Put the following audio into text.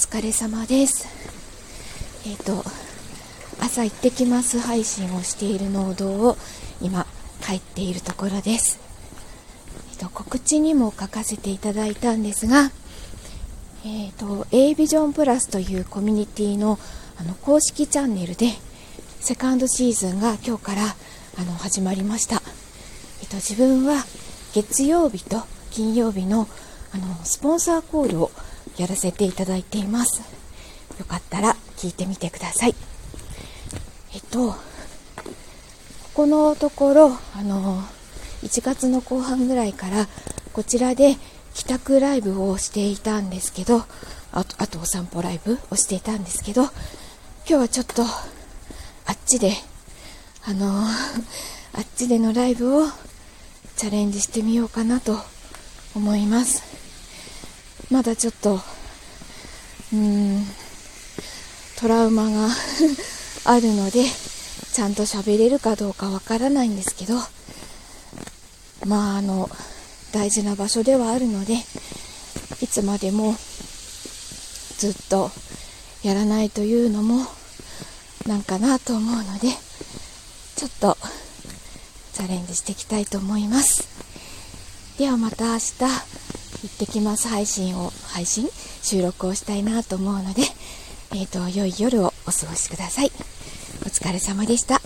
疲れ様です。えっ、と、朝行ってきます配信をしている農道を今帰っているところです。えっ、と、告知にも書かせていただいたんですが、えっ、と、A ビジョンプラスというコミュニティのあの公式チャンネルでセカンドシーズンが今日からあの始まりました。えっ、と、自分は月曜日と金曜日のあのスポンサーコールをやらせていただいています。よかったら聞いてみてください。えっと、ここのところ、あの、1月の後半ぐらいから、こちらで帰宅ライブをしていたんですけど、あと、あとお散歩ライブをしていたんですけど、今日はちょっと、あっちで、あの、あっちでのライブをチャレンジしてみようかなと思います。まだちょっと、うーん、トラウマが あるので、ちゃんと喋れるかどうかわからないんですけど、まあ、あの、大事な場所ではあるので、いつまでもずっとやらないというのもなんかなと思うので、ちょっとチャレンジしていきたいと思います。ではまた明日、行ってきます配信を、配信収録をしたいなと思うので、えっ、と、良い夜をお過ごしください。お疲れ様でした。